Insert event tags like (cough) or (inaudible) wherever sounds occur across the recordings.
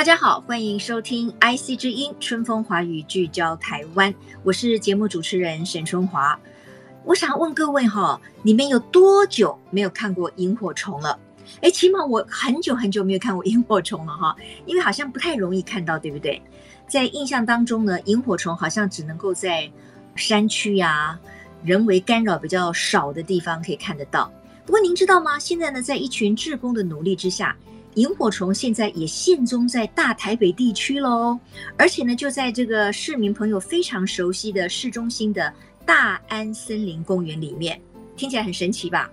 大家好，欢迎收听 IC 之音《春风华语》，聚焦台湾。我是节目主持人沈春华。我想问各位哈，你们有多久没有看过萤火虫了？哎，起码我很久很久没有看过萤火虫了哈，因为好像不太容易看到，对不对？在印象当中呢，萤火虫好像只能够在山区呀、人为干扰比较少的地方可以看得到。不过您知道吗？现在呢，在一群志工的努力之下，萤火虫现在也现踪在大台北地区喽，而且呢，就在这个市民朋友非常熟悉的市中心的大安森林公园里面，听起来很神奇吧？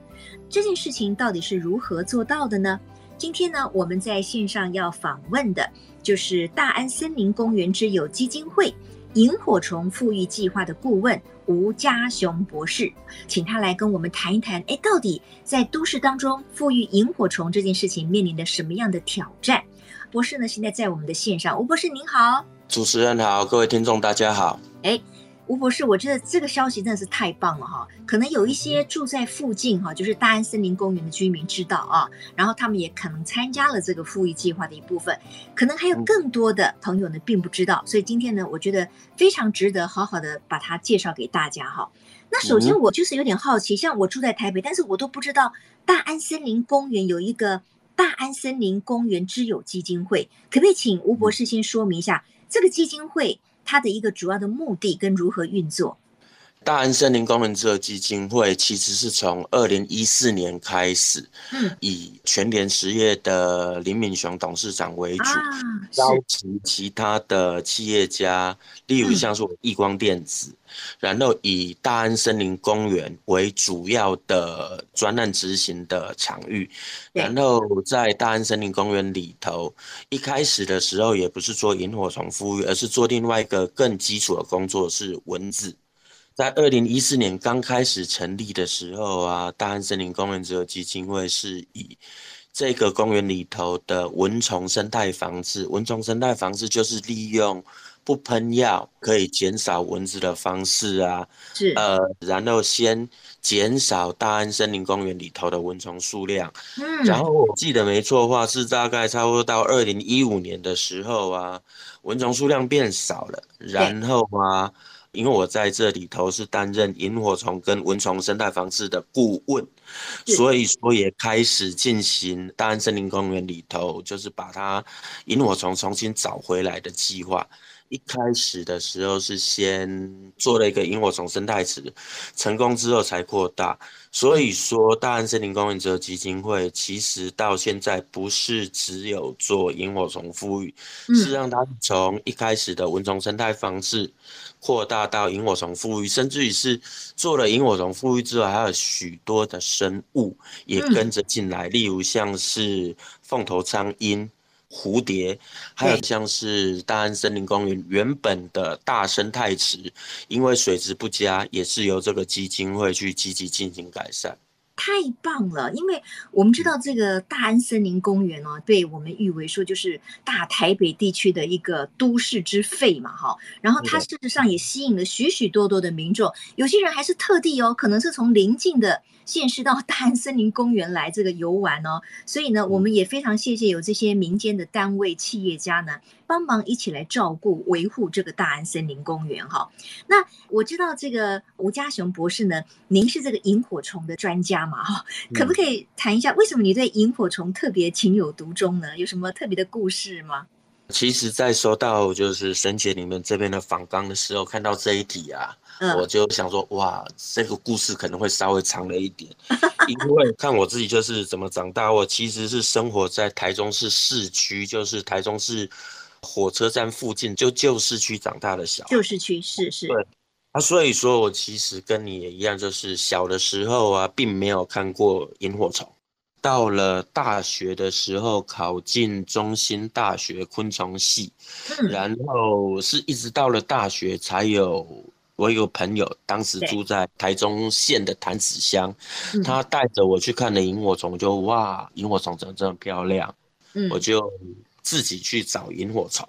这件事情到底是如何做到的呢？今天呢，我们在线上要访问的就是大安森林公园之友基金会萤火虫富裕计划的顾问吴家雄博士，请他来跟我们谈一谈，哎，到底在都市当中富裕萤火虫这件事情面临的什么样的挑战？博士呢，现在在我们的线上，吴博士您好，主持人好，各位听众大家好，哎。吴博士，我觉得这个消息真的是太棒了哈！可能有一些住在附近哈，就是大安森林公园的居民知道啊，然后他们也可能参加了这个复育计划的一部分，可能还有更多的朋友呢并不知道，所以今天呢，我觉得非常值得好好的把它介绍给大家哈。那首先我就是有点好奇，像我住在台北，但是我都不知道大安森林公园有一个大安森林公园之友基金会，可不可以请吴博士先说明一下这个基金会？它的一个主要的目的跟如何运作？大安森林公园之友基金会其实是从二零一四年开始，嗯，以全联实业的林敏雄董事长为主，邀请其他的企业家，例如像是亿光电子。然后以大安森林公园为主要的专案执行的场域，然后在大安森林公园里头，一开始的时候也不是做萤火虫复育，而是做另外一个更基础的工作，是蚊子。在二零一四年刚开始成立的时候啊，大安森林公园之友基金会是以这个公园里头的蚊虫生态防治，蚊虫生态防治就是利用。不喷药可以减少蚊子的方式啊，是呃，然后先减少大安森林公园里头的蚊虫数量，嗯，然后我记得没错的话是大概差不多到二零一五年的时候啊，蚊虫数量变少了，然后啊，因为我在这里头是担任萤火虫跟蚊虫生态防治的顾问，所以说也开始进行大安森林公园里头就是把它萤火虫重新找回来的计划。一开始的时候是先做了一个萤火虫生态池，成功之后才扩大。所以说，大安森林公园之友基金会其实到现在不是只有做萤火虫复育，是让它从一开始的蚊虫生态方式扩大到萤火虫复育，甚至于是做了萤火虫复育之后，还有许多的生物也跟着进来，例如像是凤头苍鹰。蝴蝶，还有像是大安森林公园原本的大生态池，因为水质不佳，也是由这个基金会去积极进行改善。太棒了，因为我们知道这个大安森林公园哦，被我们誉为说就是大台北地区的一个都市之肺嘛，哈。然后它事实上也吸引了许许多多的民众，有些人还是特地哦，可能是从邻近的。县市到大安森林公园来这个游玩哦，(laughs) 所以呢，我们也非常谢谢有这些民间的单位、企业家呢，帮忙一起来照顾、维护这个大安森林公园哈。那我知道这个吴家雄博士呢，您是这个萤火虫的专家嘛哈，可不可以谈一下为什么你对萤火虫特别情有独钟呢？有什么特别的故事吗？其实，在收到就是沈姐你们这边的访纲的时候，看到这一题啊。我就想说，哇，这个故事可能会稍微长了一点，因为 (laughs) 看我自己就是怎么长大，我其实是生活在台中市市区，就是台中市火车站附近，就旧市区长大的小孩。旧市区是是。对。啊，所以说我其实跟你也一样，就是小的时候啊，并没有看过萤火虫。到了大学的时候，考进中心大学昆虫系，嗯，然后是一直到了大学才有。我有个朋友，当时住在台中县的潭子乡，他带着我去看了萤火虫，就哇，萤火虫怎么这么漂亮？嗯，我就自己去找萤火虫，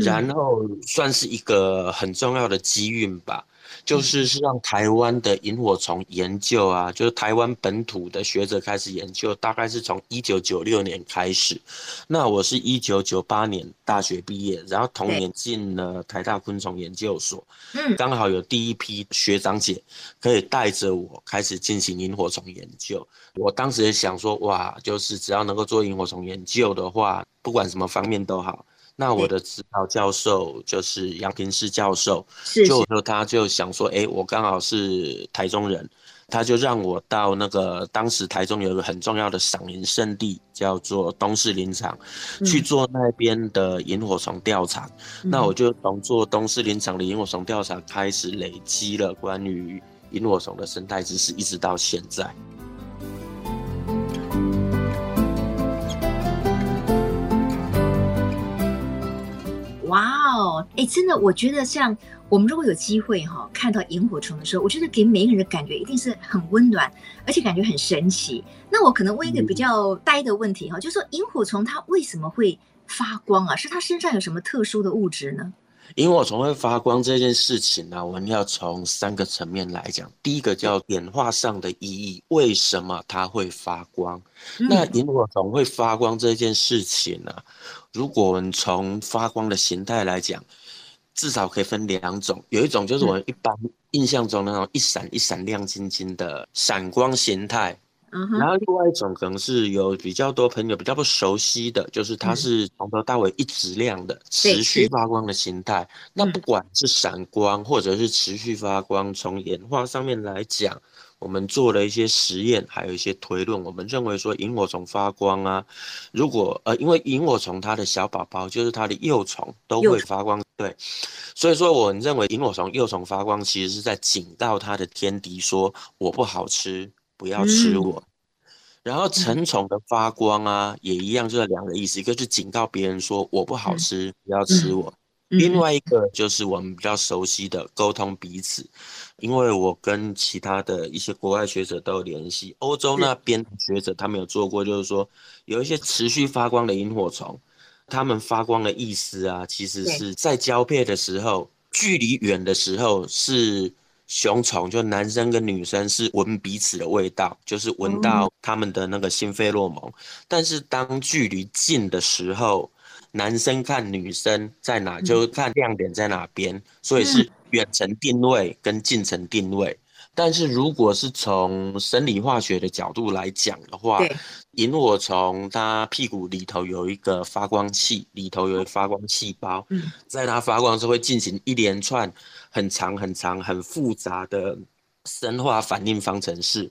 然后算是一个很重要的机运吧。就是是让台湾的萤火虫研究啊，就是台湾本土的学者开始研究，大概是从一九九六年开始。那我是一九九八年大学毕业，然后同年进了台大昆虫研究所，嗯，刚好有第一批学长姐可以带着我开始进行萤火虫研究。我当时也想说，哇，就是只要能够做萤火虫研究的话，不管什么方面都好。那我的指导教授就是杨平世教授，就说他就想说，哎，我刚好是台中人，他就让我到那个当时台中有一个很重要的赏萤圣地，叫做东势林场，去做那边的萤火虫调查。那我就从做东势林场的萤火虫调查开始，累积了关于萤火虫的生态知识，一直到现在。哇哦，哎，真的，我觉得像我们如果有机会哈、哦，看到萤火虫的时候，我觉得给每一个人的感觉一定是很温暖，而且感觉很神奇。那我可能问一个比较呆的问题哈、哦，就是说萤火虫它为什么会发光啊？是它身上有什么特殊的物质呢？萤火虫会发光这件事情呢、啊，我们要从三个层面来讲。第一个叫演化上的意义，为什么它会发光？嗯、那萤火虫会发光这件事情呢、啊？如果我们从发光的形态来讲，至少可以分两种，有一种就是我们一般印象中那种一闪一闪亮晶晶的闪光形态，然后另外一种可能是有比较多朋友比较不熟悉的，就是它是从头到尾一直亮的持续发光的形态。那不管是闪光或者是持续发光，从演化上面来讲。我们做了一些实验，还有一些推论。我们认为说，萤火虫发光啊，如果呃，因为萤火虫它的小宝宝就是它的幼虫都会发光，对，所以说我们认为萤火虫幼虫发光，其实是在警告它的天敌说，我不好吃，不要吃我。然后成虫的发光啊，也一样，就是两个意思，一个是警告别人说我不好吃，不要吃我。另外一个就是我们比较熟悉的沟通彼此，因为我跟其他的一些国外学者都有联系，欧洲那边的学者他们有做过，就是说有一些持续发光的萤火虫，他们发光的意思啊，其实是在交配的时候，距离远的时候是雄虫，就男生跟女生是闻彼此的味道，就是闻到他们的那个性费洛蒙，但是当距离近的时候。男生看女生在哪，就看亮点在哪边，所以是远程定位跟近程定位。但是如果是从生理化学的角度来讲的话，萤火虫它屁股里头有一个发光器，里头有一个发光细胞，在它发光的时候会进行一连串很长很长很复杂的生化反应方程式，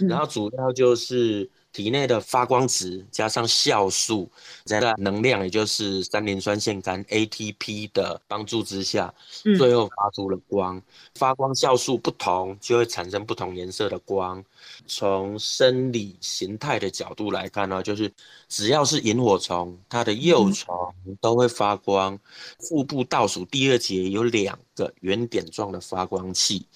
然后主要就是。体内的发光值加上酵素，在能量也就是三磷酸腺苷 ATP 的帮助之下，最后发出了光。发光酵素不同，就会产生不同颜色的光。从生理形态的角度来看呢，就是只要是萤火虫，它的幼虫都会发光。腹部倒数第二节有两个圆点状的发光器，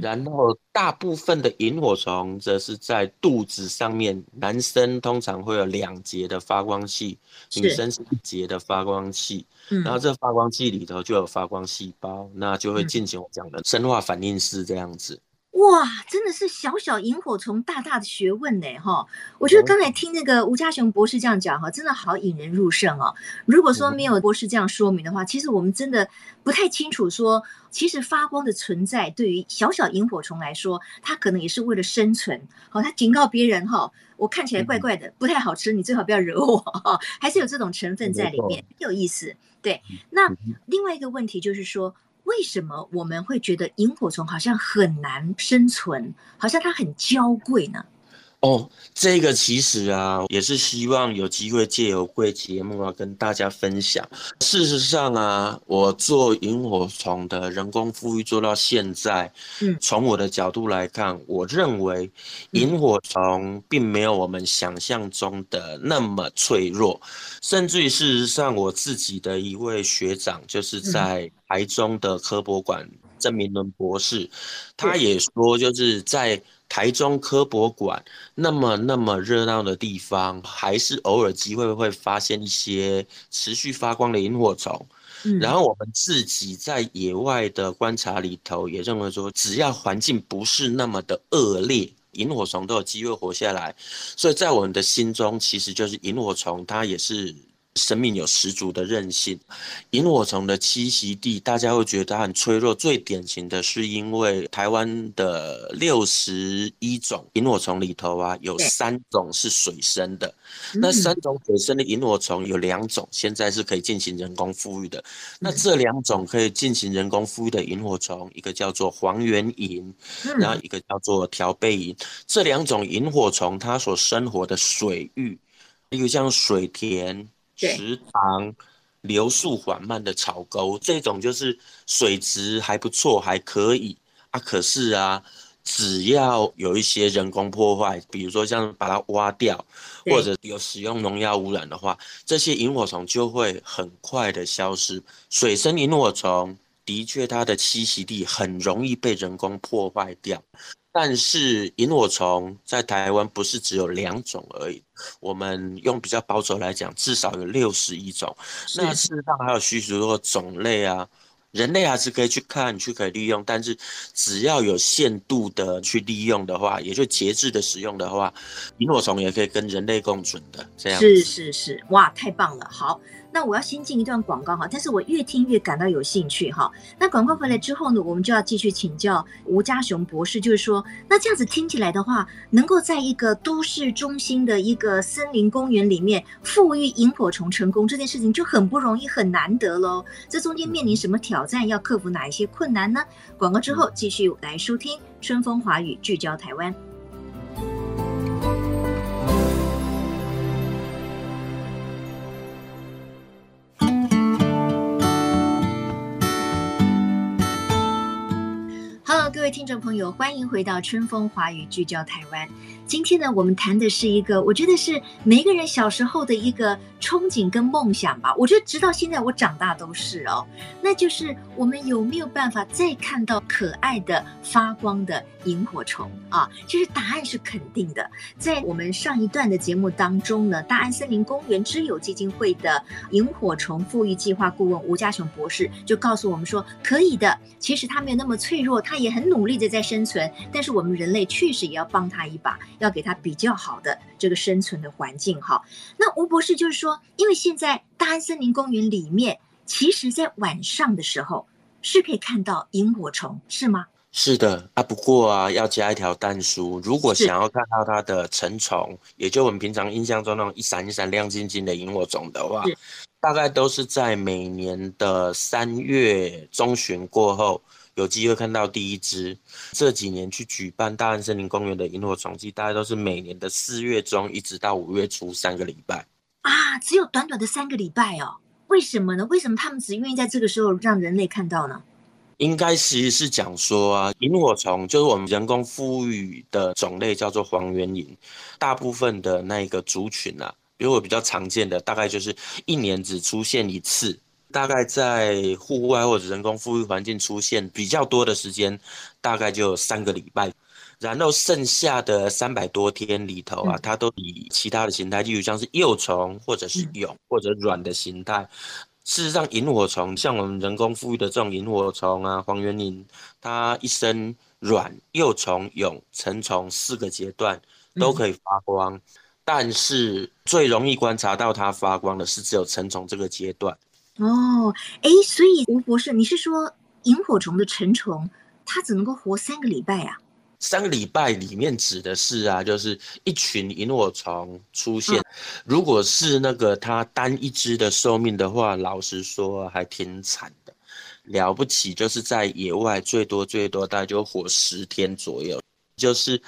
然后大部分的萤火虫则是在肚子上面。男生通常会有两节的发光器，女生是一节的发光器。然后这发光器里头就有发光细胞，那就会进行我讲的生化反应式这样子。哇，真的是小小萤火虫大大的学问呢，哈！我觉得刚才听那个吴家雄博士这样讲，哈，真的好引人入胜哦。如果说没有博士这样说明的话，其实我们真的不太清楚说，其实发光的存在对于小小萤火虫来说，它可能也是为了生存。好，它警告别人哈，我看起来怪怪的，不太好吃，你最好不要惹我哈，还是有这种成分在里面，很有意思。对，那另外一个问题就是说。为什么我们会觉得萤火虫好像很难生存，好像它很娇贵呢？哦，这个其实啊，也是希望有机会借由贵节目啊，跟大家分享。事实上啊，我做萤火虫的人工复育做到现在，嗯，从我的角度来看，我认为萤火虫并没有我们想象中的那么脆弱，甚至于事实上，我自己的一位学长就是在台中的科博馆，郑明伦博士，他也说，就是在。台中科博馆那么那么热闹的地方，还是偶尔机会会发现一些持续发光的萤火虫。嗯，然后我们自己在野外的观察里头，也认为说，只要环境不是那么的恶劣，萤火虫都有机会活下来。所以在我们的心中，其实就是萤火虫，它也是。生命有十足的韧性，萤火虫的栖息地，大家会觉得它很脆弱。最典型的是，因为台湾的六十一种萤火虫里头啊，有三种是水生的。那三种水生的萤火虫有两种现在是可以进行人工复育的。那这两种可以进行人工复育的萤火虫，一个叫做黄缘萤，然后一个叫做条背萤。这两种萤火虫它所生活的水域，例如像水田。池塘、流速缓慢的草沟，这种就是水质还不错，还可以啊。可是啊，只要有一些人工破坏，比如说像把它挖掉，或者有使用农药污染的话，这些萤火虫就会很快的消失。水生萤火虫的确，它的栖息地很容易被人工破坏掉。但是萤火虫在台湾不是只有两种而已，我们用比较保守来讲，至少有六十一种。那事实上还有许许多多种类啊，人类还是可以去看，去可以利用。但是只要有限度的去利用的话，也就节制的使用的话，萤火虫也可以跟人类共存的。这样是是是，哇，太棒了，好。那我要先进一段广告哈，但是我越听越感到有兴趣哈。那广告回来之后呢，我们就要继续请教吴家雄博士，就是说，那这样子听起来的话，能够在一个都市中心的一个森林公园里面复育萤火虫成功，这件事情就很不容易，很难得喽。这中间面临什么挑战？要克服哪一些困难呢？广告之后继续来收听春风华语，聚焦台湾。各位听众朋友，欢迎回到春风华语，聚焦台湾。今天呢，我们谈的是一个，我觉得是每一个人小时候的一个憧憬跟梦想吧。我觉得直到现在，我长大都是哦。那就是我们有没有办法再看到可爱的发光的萤火虫啊？其实答案是肯定的。在我们上一段的节目当中呢，大安森林公园之友基金会的萤火虫复育计划顾问吴家雄博士就告诉我们说，可以的。其实它没有那么脆弱，它也很努力的在生存。但是我们人类确实也要帮它一把。要给他比较好的这个生存的环境哈。那吴博士就是说，因为现在大安森林公园里面，其实在晚上的时候是可以看到萤火虫，是吗？是的啊，不过啊，要加一条但书，如果想要看到它的成虫，也就我们平常印象中那种一闪一闪亮晶晶的萤火虫的话，大概都是在每年的三月中旬过后。有机会看到第一只。这几年去举办大安森林公园的萤火虫季，大概都是每年的四月中一直到五月初三个礼拜啊，只有短短的三个礼拜哦。为什么呢？为什么他们只愿意在这个时候让人类看到呢？应该其实是讲说啊，萤火虫就是我们人工复育的种类，叫做黄缘萤。大部分的那个族群啊，比如我比较常见的，大概就是一年只出现一次。大概在户外或者人工富裕环境出现比较多的时间，大概就三个礼拜，然后剩下的三百多天里头啊，它都以其他的形态，例如像是幼虫或者是蛹或者卵的形态。事实上，萤火虫像我们人工富裕的这种萤火虫啊，黄缘萤，它一生卵、幼虫、蛹、成虫四个阶段都可以发光，但是最容易观察到它发光的是只有成虫这个阶段。哦，哎，所以吴博士，你是说萤火虫的成虫，它只能够活三个礼拜啊？三个礼拜里面指的是啊，就是一群萤火虫出现。嗯、如果是那个它单一只的寿命的话，老实说还挺惨的。了不起就是在野外最多最多大概就活十天左右。就是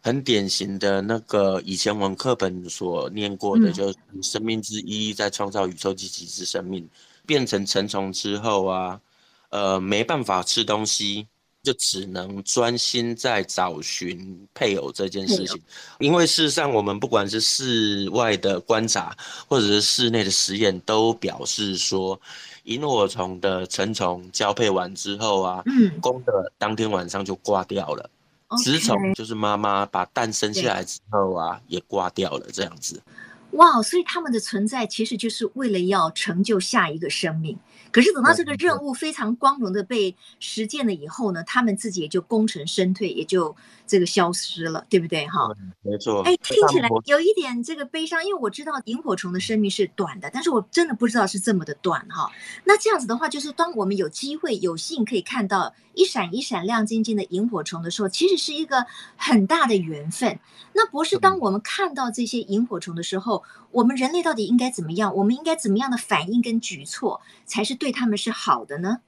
很典型的那个以前我们课本所念过的，就是生命之一在创造宇宙及其之生命，变成成虫之后啊，呃，没办法吃东西，就只能专心在找寻配偶这件事情。因为事实上，我们不管是室外的观察，或者是室内的实验，都表示说，萤火虫的成虫交配完之后啊，嗯，公的当天晚上就挂掉了。雌虫就是妈妈把蛋生下来之后啊，也挂掉了，这样子。哇，所以他们的存在其实就是为了要成就下一个生命。可是等到这个任务非常光荣的被实践了以后呢，他们自己也就功成身退，也就这个消失了，对不对？哈，没错。哎，听起来有一点这个悲伤，因为我知道萤火虫的生命是短的，但是我真的不知道是这么的短哈。那这样子的话，就是当我们有机会有幸可以看到一闪一闪亮晶晶的萤火虫的时候，其实是一个很大的缘分。那博士，当我们看到这些萤火虫的时候，我们人类到底应该怎么样？我们应该怎么样的反应跟举措才是对他们是好的呢？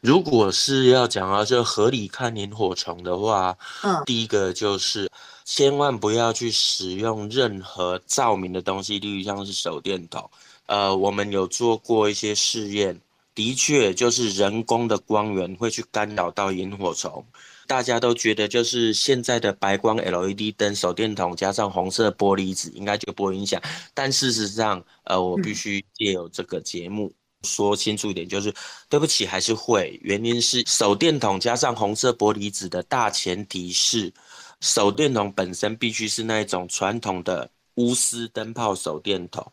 如果是要讲到就合理看萤火虫的话，嗯，第一个就是千万不要去使用任何照明的东西，例如像是手电筒。呃，我们有做过一些试验，的确就是人工的光源会去干扰到萤火虫。大家都觉得就是现在的白光 LED 灯、手电筒加上红色玻璃纸应该就不会影响，但事实上，呃，我必须借由这个节目说清楚一点，就是对不起，还是会。原因是手电筒加上红色玻璃纸的大前提是，手电筒本身必须是那种传统的钨丝灯泡手电筒。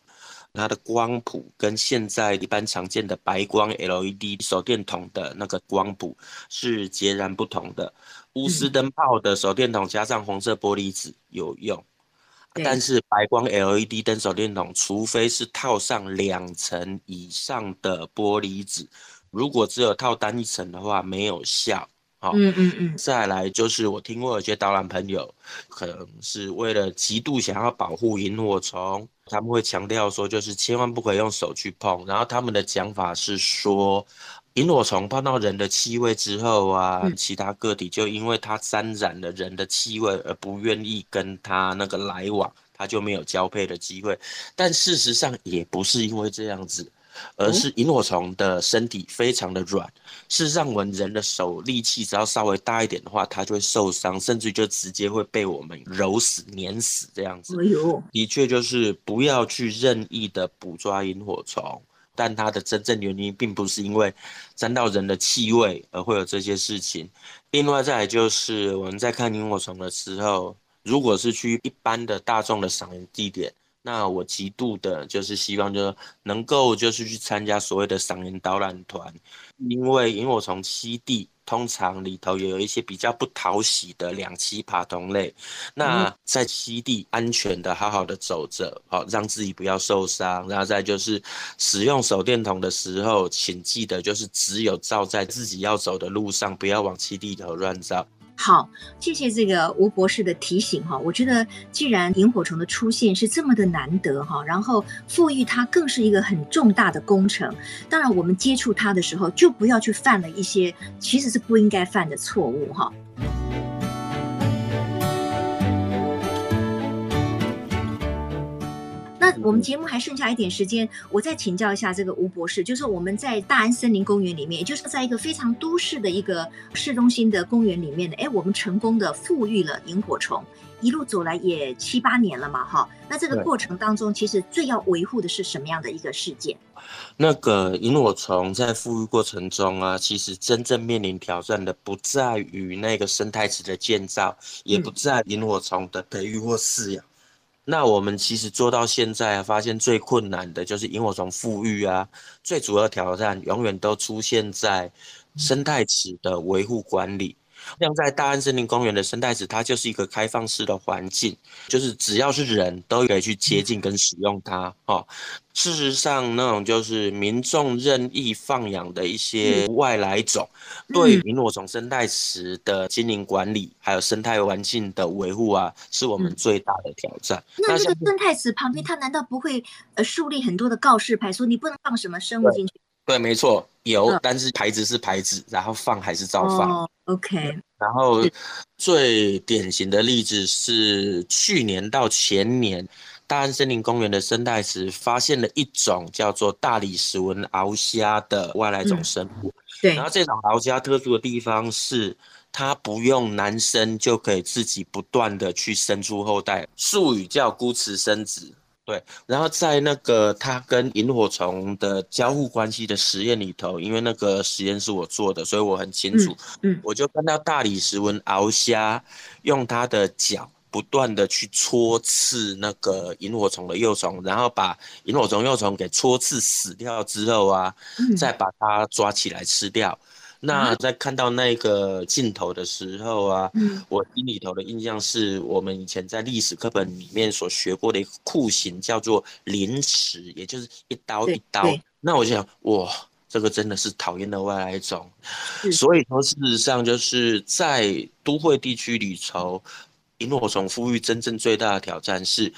它的光谱跟现在一般常见的白光 LED 手电筒的那个光谱是截然不同的。钨丝灯泡的手电筒加上红色玻璃纸有用，但是白光 LED 灯手电筒，除非是套上两层以上的玻璃纸，如果只有套单一层的话，没有效。好，嗯嗯嗯。再来就是我听过有些导览朋友，可能是为了极度想要保护萤火虫。他们会强调说，就是千万不可以用手去碰。然后他们的讲法是说，萤火虫碰到人的气味之后啊，嗯、其他个体就因为它沾染了人的气味而不愿意跟它那个来往，它就没有交配的机会。但事实上也不是因为这样子。而是萤火虫的身体非常的软，事实上，我们人的手力气只要稍微大一点的话，它就会受伤，甚至就直接会被我们揉死、碾死这样子。哎呦，的确就是不要去任意的捕抓萤火虫，但它的真正原因并不是因为沾到人的气味而会有这些事情。另外再来就是我们在看萤火虫的时候，如果是去一般的大众的赏萤地点。那我极度的就是希望，就是能够就是去参加所谓的赏萤导览团，因为萤火虫栖地通常里头也有一些比较不讨喜的两栖爬虫类。那在栖地安全的好好的走着，好让自己不要受伤。然后再就是使用手电筒的时候，请记得就是只有照在自己要走的路上，不要往栖地里头乱照。好，谢谢这个吴博士的提醒哈。我觉得既然萤火虫的出现是这么的难得哈，然后复育它更是一个很重大的工程。当然，我们接触它的时候，就不要去犯了一些其实是不应该犯的错误哈。我们节目还剩下一点时间，我再请教一下这个吴博士，就是我们在大安森林公园里面，也就是在一个非常都市的一个市中心的公园里面的，哎，我们成功的富裕了萤火虫，一路走来也七八年了嘛，哈。那这个过程当中，其实最要维护的是什么样的一个事件？那个萤火虫在富裕过程中啊，其实真正面临挑战的不在于那个生态池的建造，也不在萤火虫的培育或饲养。那我们其实做到现在，发现最困难的就是萤火虫复育啊，最主要挑战永远都出现在生态池的维护管理。像在大安森林公园的生态池，它就是一个开放式的环境，就是只要是人都可以去接近跟使用它。哈，事实上，那种就是民众任意放养的一些外来种，对萤火虫生态池的经营管理，还有生态环境的维护啊，是我们最大的挑战。那这个生态池旁边，它难道不会呃树立很多的告示牌，说你不能放什么生物进去？对，没错，有，但是牌子是牌子，然后放还是照放。OK，然后最典型的例子是去年到前年，大安森林公园的生态池发现了一种叫做大理石纹螯虾的外来种生物。嗯、对，然后这种螯虾特殊的地方是，它不用男生就可以自己不断的去生出后代，术语叫孤雌生殖。对，然后在那个它跟萤火虫的交互关系的实验里头，因为那个实验是我做的，所以我很清楚。嗯，嗯我就看到大理石纹螯虾用它的脚不断的去戳刺那个萤火虫的幼虫，然后把萤火虫幼虫给戳刺死掉之后啊，嗯、再把它抓起来吃掉。那在看到那个镜头的时候啊，嗯、我心里头的印象是我们以前在历史课本里面所学过的一个酷刑，叫做凌迟，也就是一刀一刀。那我就想，哇，这个真的是讨厌的外来种。所以说，事实上就是在都会地区里头，萤火虫复育真正最大的挑战是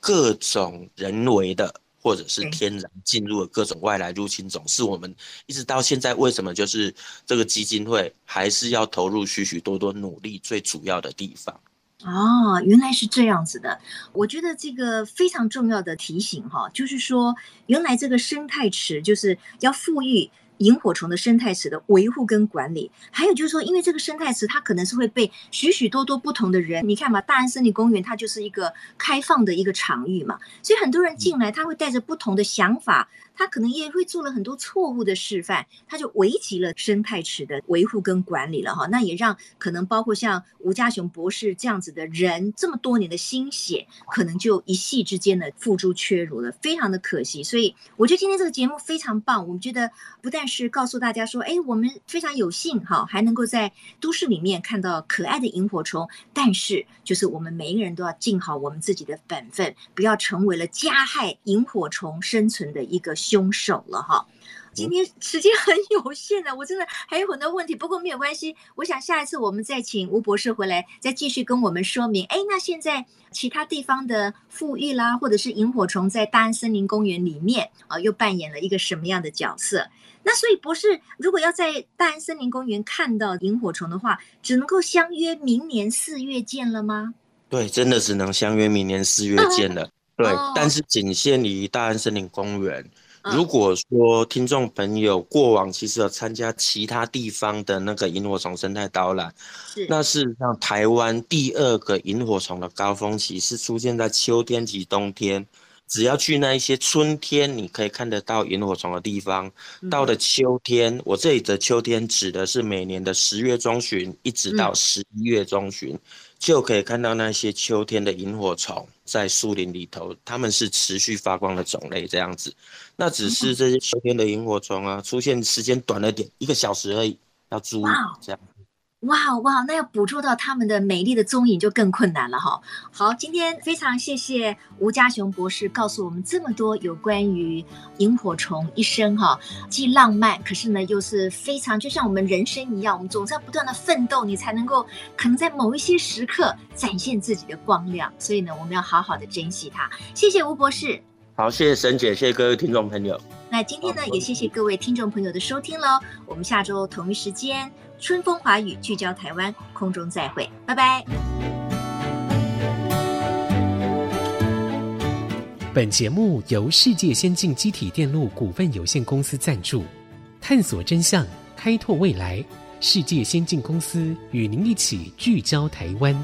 各种人为的。或者是天然进入了各种外来入侵种，是我们一直到现在为什么就是这个基金会还是要投入许许多多努力最主要的地方。哦，原来是这样子的。我觉得这个非常重要的提醒哈，就是说原来这个生态池就是要复育。萤火虫的生态池的维护跟管理，还有就是说，因为这个生态池它可能是会被许许多多不同的人，你看嘛，大安森林公园它就是一个开放的一个场域嘛，所以很多人进来，他会带着不同的想法。他可能也会做了很多错误的示范，他就危及了生态池的维护跟管理了哈。那也让可能包括像吴家雄博士这样子的人，这么多年的心血，可能就一夕之间的付诸阙如了，非常的可惜。所以我觉得今天这个节目非常棒，我们觉得不但是告诉大家说，哎，我们非常有幸哈，还能够在都市里面看到可爱的萤火虫，但是就是我们每一个人都要尽好我们自己的本分，不要成为了加害萤火虫生存的一个。凶手了哈，今天时间很有限的，我真的还有很多问题，不过没有关系，我想下一次我们再请吴博士回来，再继续跟我们说明。哎，那现在其他地方的富裕啦，或者是萤火虫在大安森林公园里面啊，又扮演了一个什么样的角色？那所以博士，如果要在大安森林公园看到萤火虫的话，只能够相约明年四月见了吗？对，真的只能相约明年四月见了。(laughs) 对，哦、但是仅限于大安森林公园。如果说听众朋友过往其实有参加其他地方的那个萤火虫生态导览，是那事实上台湾第二个萤火虫的高峰期是出现在秋天及冬天。只要去那一些春天你可以看得到萤火虫的地方，到了秋天，我这里的秋天指的是每年的十月中旬一直到十一月中旬。就可以看到那些秋天的萤火虫在树林里头，它们是持续发光的种类这样子。那只是这些秋天的萤火虫啊，出现时间短了点，一个小时而已，要注意这样。哇哇，那要捕捉到他们的美丽的踪影就更困难了哈。好，今天非常谢谢吴家雄博士告诉我们这么多有关于萤火虫一生哈，既浪漫，可是呢又是非常就像我们人生一样，我们总是要不断的奋斗，你才能够可能在某一些时刻展现自己的光亮。所以呢，我们要好好的珍惜它。谢谢吴博士。好，谢谢沈姐，谢谢各位听众朋友。那今天呢，也谢谢各位听众朋友的收听喽。我们下周同一时间。春风华语聚焦台湾，空中再会，拜拜。本节目由世界先进机体电路股份有限公司赞助，探索真相，开拓未来。世界先进公司与您一起聚焦台湾。